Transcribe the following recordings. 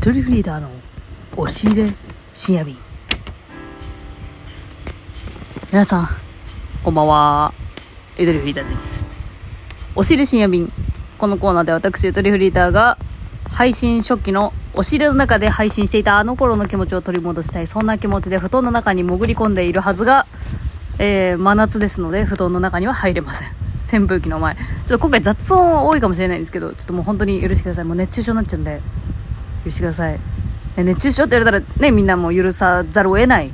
ゆとりフリーダーの押し入れ深夜便。皆さんこんばんは。ゆとりフリーダーです。押し入れ深夜便。このコーナーで私ゆとりフリーダーが配信初期の押し入れの中で配信していたあの頃の気持ちを取り戻したい。そんな気持ちで布団の中に潜り込んでいるはずが、えー、真夏ですので布団の中には入れません。扇風機の前。ちょっと今回雑音多いかもしれないんですけどちょっともう本当に許してください。もう熱中症になっちゃうんで。許してください。熱中症って言われたらね、みんなも許さざるを得ない。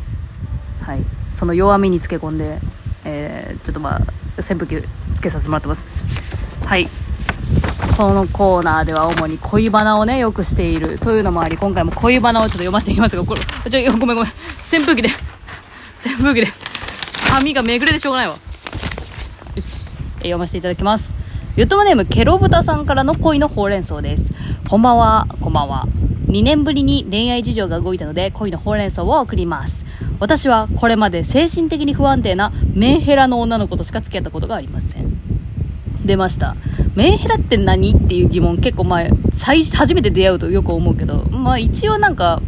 はい。その弱みにつけ込んで、えー、ちょっとまあ、扇風機つけさせてもらってます。はい。このコーナーでは主に恋バナをね、よくしているというのもあり、今回も恋バナをちょっと読ませていきますが、これ、ちょ、ごめんごめん。扇風機で、扇風機で、髪がめぐれてしょうがないわ。よし、読ませていただきます。ゆとまネームケロブタさんからの恋のほうれん草です。こんばんは、こんばんは。2年ぶりに恋愛事情が動いたので恋のほうれん草を送ります。私はこれまで精神的に不安定なメンヘラの女の子としか付き合ったことがありません。出ました。メンヘラって何っていう疑問結構前、最初、めて出会うとよく思うけど、まあ一応なんか、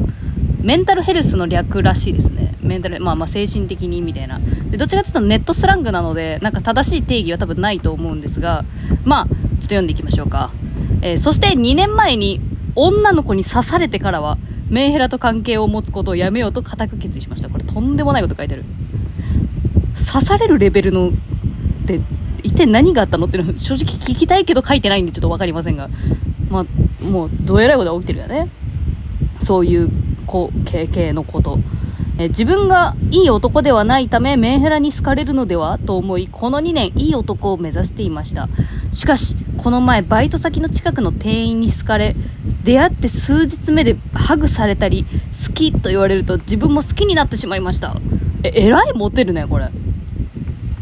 メンタルヘルスの略らしいですね。メンタル、まあまあ精神的にみたいな。で、どっちかというとネットスラングなので、なんか正しい定義は多分ないと思うんですが、まあ、ちょっと読んでいきましょうか。えー、そして2年前に女の子に刺されてからは、メンヘラと関係を持つことをやめようと固く決意しました。これとんでもないこと書いてる。刺されるレベルの、って、一体何があったのっていうの正直聞きたいけど書いてないんでちょっと分かりませんが。まあ、もう、どえらいことが起きてるよね。そういうこ経験のこと。え自分がいい男ではないためメンヘラに好かれるのではと思いこの2年いい男を目指していました。しかしこの前バイト先の近くの店員に好かれ出会って数日目でハグされたり好きと言われると自分も好きになってしまいました。ええらいモテるねこれ。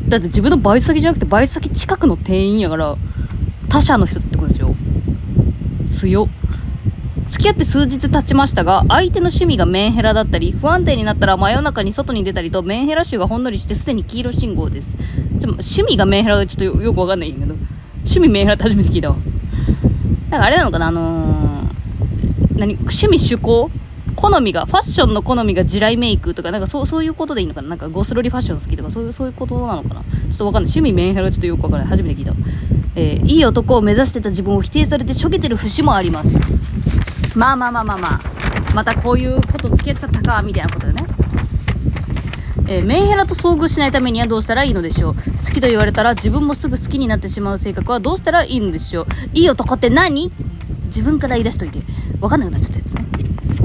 だって自分のバイト先じゃなくてバイト先近くの店員やから他社の人ってことですよ強っ。付き合って数日経ちましたが、相手の趣味がメンヘラだったり、不安定になったら真夜中に外に出たりと、メンヘラ臭がほんのりしてすでに黄色信号です。ちょ趣味がメンヘラがちょっとよくわかんないんだけど、趣味メンヘラって初めて聞いたわ。だかあれなのかな、あのー、何、趣味趣向？好みが、ファッションの好みが地雷メイクとか、なんかそうそういうことでいいのかな？なんかゴスロリファッション好きとか、そういう、そういうことなのかな？ちょっとわかんない。趣味メンヘラちょっとよくわかんない。初めて聞いた。えー、いい男を目指してた自分を否定されてしょげてる節もあります。まあまあまあまあまあ、またこういうこと付き合っちゃったか、みたいなことでね。えー、メンヘラと遭遇しないためにはどうしたらいいのでしょう好きと言われたら自分もすぐ好きになってしまう性格はどうしたらいいのでしょういい男って何？自分から言い出しといて、わかんなくなっちゃったやつね。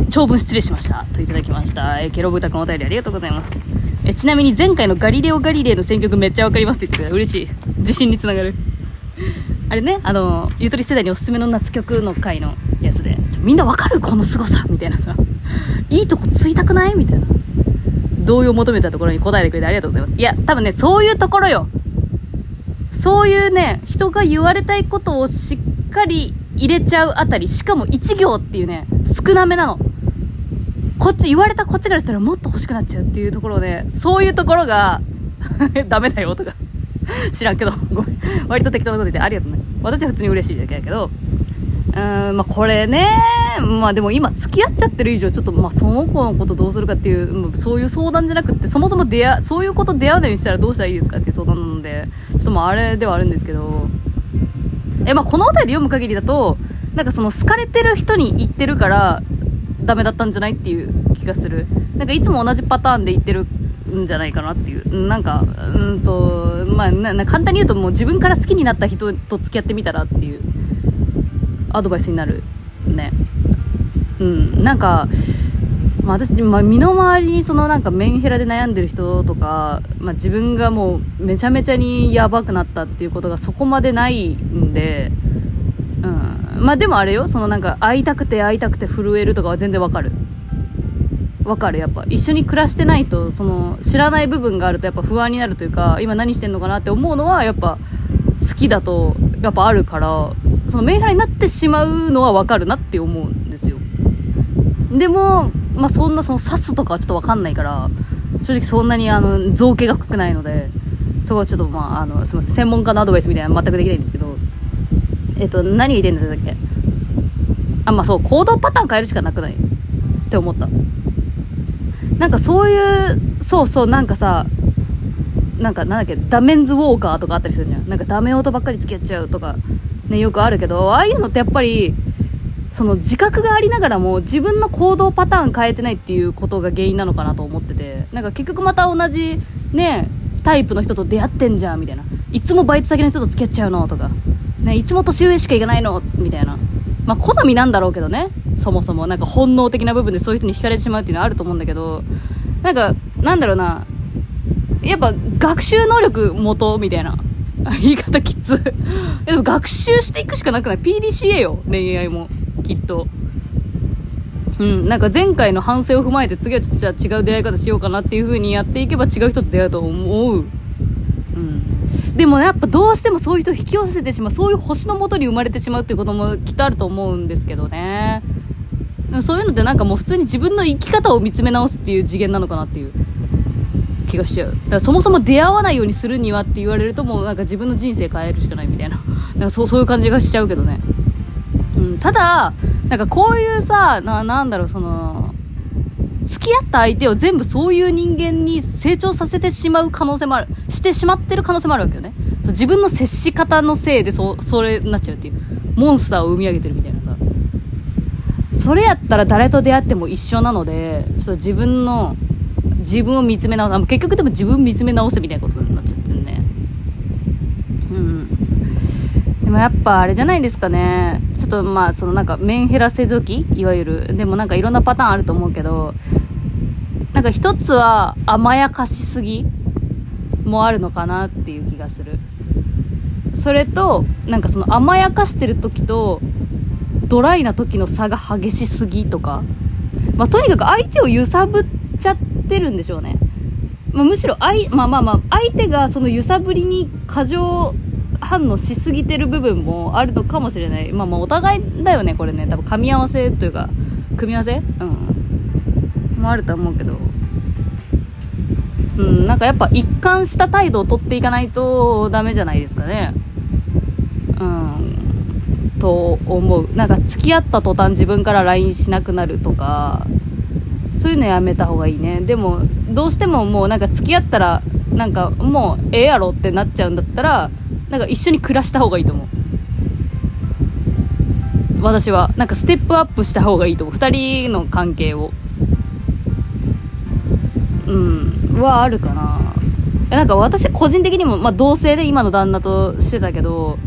長文失礼しました。といただきました。えー、ケロブタ君お便りありがとうございます。えちなみに前回のガリレオ・ガリレイの選曲めっちゃわかりますって言ってくれた。嬉しい。自信につながる。あれね、あの、ゆとり世代におすすめの夏曲の回のやつで、みんなわかるこの凄さみたいなさ、いいとこついたくない？みたいな。同意を求めたところに答えてくれてありがとうございます。いや、多分ね、そういうところよ。そういうね、人が言われたいことをしっかり入れちゃうあたり、しかも1行っていうね、少なめなの。こっち、言われたこっちからしたらもっと欲しくなっちゃうっていうところで、そういうところが ダメだよとか知らんけど、ごめん。割と適当なこと言ってありがとうね。私は普通に嬉しいだけだけど、うーん、まあこれね、まあでも今付き合っちゃってる以上、ちょっとまその子のことどうするかっていう、そういう相談じゃなくって、そもそも出会、そういうこと出会うのにしたらどうしたらいいですかっていう相談なので、ちょっとまああれではあるんですけど、え、まあこの辺り読む限りだと、なんかその好かれてる人に言ってるから、ダメだったんじゃないっていう気がする。なんかいつも同じパターンで言ってるんじゃないかなっていう。なんか、うんと、まあ、な簡単に言うともう自分から好きになった人と付き合ってみたらっていうアドバイスになるね。うん。なんか、まあ、私、まあ、身の回りにそのなんかメンヘラで悩んでる人とか、まあ、自分がもうめちゃめちゃにやばくなったっていうことがそこまでないんで、うん。まあでもあれよ、そのなんか会いたくて会いたくて震えるとかは全然わかる。わかるやっぱ一緒に暮らしてないとその知らない部分があるとやっぱ不安になるというか今何してんのかなって思うのはやっぱ好きだとやっぱあるからそのメンヘラになってしまうのはわかるなって思うんですよ。でもまあそんなその刺すとかはちょっとわかんないから正直そんなにあの造形が深くないのでそこはちょっとまああのすみません専門家のアドバイスみたいなの全くできないんですけどえっと何が言いたいんだっけ？あ、まあそう、行動パターン変えるしかなくない？って思った。なんかそういう、そうそう、なんかさ、なんかなんだっけ、ダメンズウォーカーとかあったりするじゃん。なんかダメ音ばっかり付き合っちゃうとか、ね、よくあるけど、ああいうのってやっぱり、その自覚がありながらも自分の行動パターン変えてないっていうことが原因なのかなと思っててなんか結局また同じねタイプの人と出会ってんじゃんみたいな。いつもバイト先の人と付き合っちゃうのとか、ね、いつも年上しか行かないのみたいな。まあ好みなんだろうけどねそもそも。なんか本能的な部分でそういう人に惹かれてしまうっていうのはあると思うんだけどなんかなんだろうなやっぱ学習能力元みたいな 言い方きつ でも学習していくしかなくない？PDCA よ恋愛もきっと。うん、なんか前回の反省を踏まえて次はちょっとじゃあ違う出会い方しようかなっていう風にやっていけば違う人と出会うと思う。うん。でも、やっぱどうしてもそういう人を引き寄せてしまう、そういう星のもとに生まれてしまうっていうこともきっとあると思うんですけどね。そういうのってなんかもう普通に自分の生き方を見つめ直すっていう次元なのかなっていう気がしちゃう。だからそもそも出会わないようにするにはって言われるともうなんか自分の人生変えるしかないみたいな。なんかそう、そういう感じがしちゃうけどね。うん、ただ、なんかこういうさ、な、なんだろう、その、付き合った相手を全部そういう人間に成長させてしまう可能性もある。してしまってる可能性もあるわけよね。そう自分の接し方のせいでそ、それになっちゃうっていう。モンスターを生み上げてるみたいなさ。それやったら誰と出会っても一緒なので、ちょっと自分の、自分を見つめ直す。結局でも自分見つめ直せみたいなことになっちゃってるね。うん。でもやっぱあれじゃないですかね。ちょっとまあそのなんかメンヘラ製造機いわゆるでもなんかいろんなパターンあると思うけどなんか一つは甘やかしすぎもあるのかなっていう気がするそれとなんかその甘やかしてる時とドライな時の差が激しすぎとか、まあ、とにかく相手を揺さぶっちゃってるんでしょうね、まあ、むしろ相,、まあまあまあ、相手がその揺さぶりに過剰反応しすぎてる部分もあるのかもしれない。まあまあお互いだよねこれね。多分噛み合わせというか組み合わせ？うん。もあると思うけど。うん。なんかやっぱ一貫した態度をとっていかないとダメじゃないですかね。うん。と思う。なんか付き合った途端自分から LINE しなくなるとか。そういうのやめた方がいいね。でもどうしてももうなんか付き合ったらなんかもうええやろってなっちゃうんだったらなんか一緒に暮らした方がいいと思う。私は。なんかステップアップした方がいいと思う。2人の関係を。うん。はあるかな。なんか私個人的にも、まあ、同棲で今の旦那としてたけど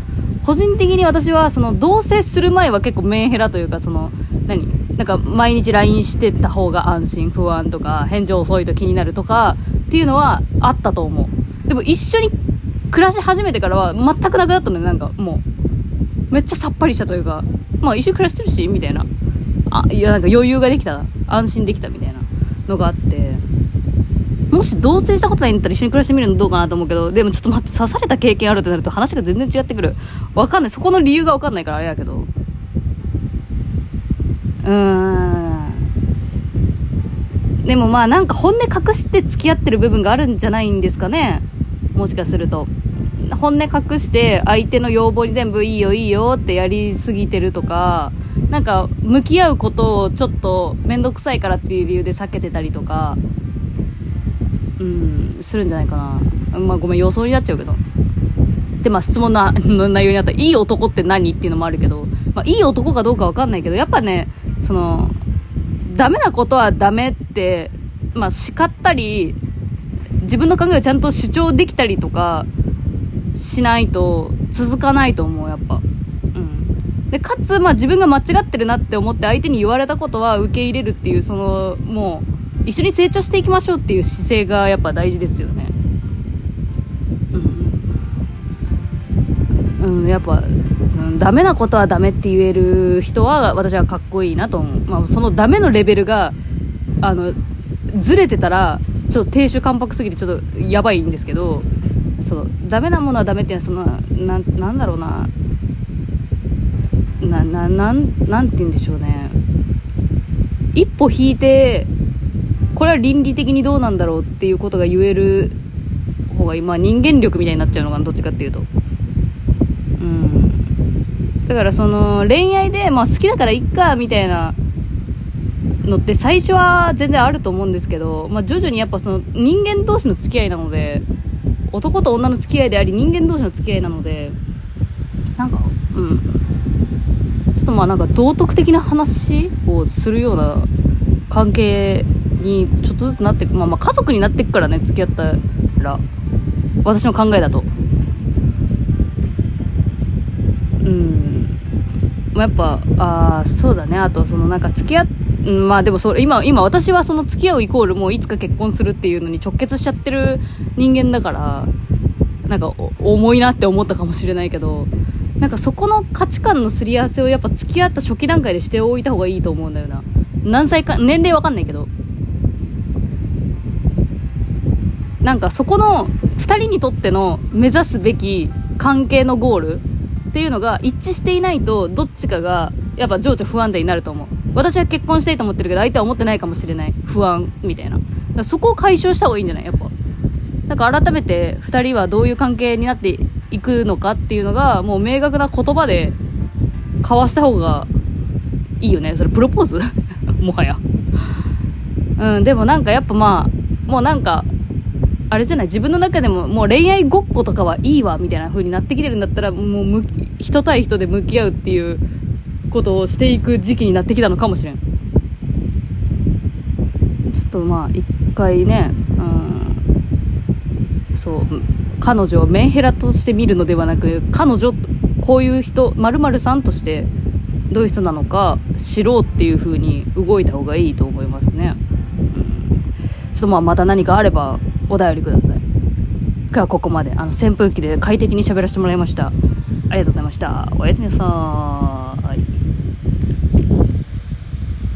個人的に私はその同棲する前は結構メンヘラというかその何？なんか毎日 LINE してた方が安心不安とか返事遅いと気になるとかっていうのはあったと思うでも一緒に暮らし始めてからは全くなくなったのね、なんかもう。めっちゃさっぱりしたというか、まあ一緒に暮らしてるし、みたいな。あ、いやなんか余裕ができた。安心できたみたいなのがあって。もし同棲したことないんだったら一緒に暮らしてみるのどうかなと思うけど、でもちょっと待って、刺された経験あるってなると話が全然違ってくる。わかんない。そこの理由がわかんないからあれやけど。うーん。でもまあなんか本音隠して付き合ってる部分があるんじゃないんですかね。もしかすると。本音隠して相手の要望に全部いいよいいよってやりすぎてるとか、なんか向き合うことをちょっと面倒くさいからっていう理由で避けてたりとか、うん、するんじゃないかな。まあごめん、予想になっちゃうけど。で、まあ質問 の内容にあったいい男って何っていうのもあるけど、まあいい男かどうかわかんないけど、やっぱね、その、ダメなことはダメって、まあ叱ったり、自分の考えをちゃんと主張できたりとか、しないと続かないと思う、やっぱ。うん。で、かつ、まあ自分が間違ってるなって思って相手に言われたことは受け入れるっていう、その、もう、一緒に成長していきましょうっていう姿勢がやっぱ大事ですよね。うん。うん、やっぱ、うん、ダメなことはダメって言える人は私はかっこいいなと思う。まあそのダメのレベルが、あの、ずれてたら、ちょっと亭主関白すぎてちょっとやばいんですけど、そのダメなものはダメっていうのはそのななんだろうななななんなんて言うんでしょうね一歩引いてこれは倫理的にどうなんだろうっていうことが言える方が今人間力みたいになっちゃうのかなどっちかっていうと。うん。だからその恋愛で、まあ、好きだからいっかみたいなのって最初は全然あると思うんですけど、まあ、徐々にやっぱその人間同士の付き合いなので男と女の付き合いであり人間同士の付き合いなのでなんかうん。ちょっとまあなんか道徳的な話をするような関係にちょっとずつなってまあまあ家族になってくからね付き合ったら。私の考えだと。うん。まやっぱああそうだね。あとそのなんか付き合っうまあでもそれ今今私はその付き合うイコールもういつか結婚するっていうのに直結しちゃってる人間だからなんか重いなって思ったかもしれないけどなんかそこの価値観のすり合わせをやっぱ付き合った初期段階でしておいた方がいいと思うんだよな。何歳か年齢わかんないけど。なんかそこの2人にとっての目指すべき関係のゴールっていうのが一致していないとどっちかがやっぱ情緒不安定になると思う。私は結婚したいと思ってるけど相手は思ってないかもしれない不安みたいな。そこを解消した方がいいんじゃない？やっぱ。だか改めて2人はどういう関係になっていくのかっていうのがもう明確な言葉で交わした方がいいよね。それプロポーズ？もはや。うんでもなんかやっぱまあもうなんかあれじゃない？自分の中でももう恋愛ごっことかはいいわみたいな風になってきてるんだったらもう人対人で向き合うっていうことをしていく時期になってきたのかもしれん。ちょっとまあ一回ねうんそう彼女をメンヘラとして見るのではなく彼女こういう人〇〇さんとしてどういう人なのか知ろうっていう風に動いた方がいいと思いますね、うん、ちょっとまあまた何かあればお便りください。今日はここまで。あの扇風機で快適に喋らせてもらいました。ありがとうございました。おやすみなさい。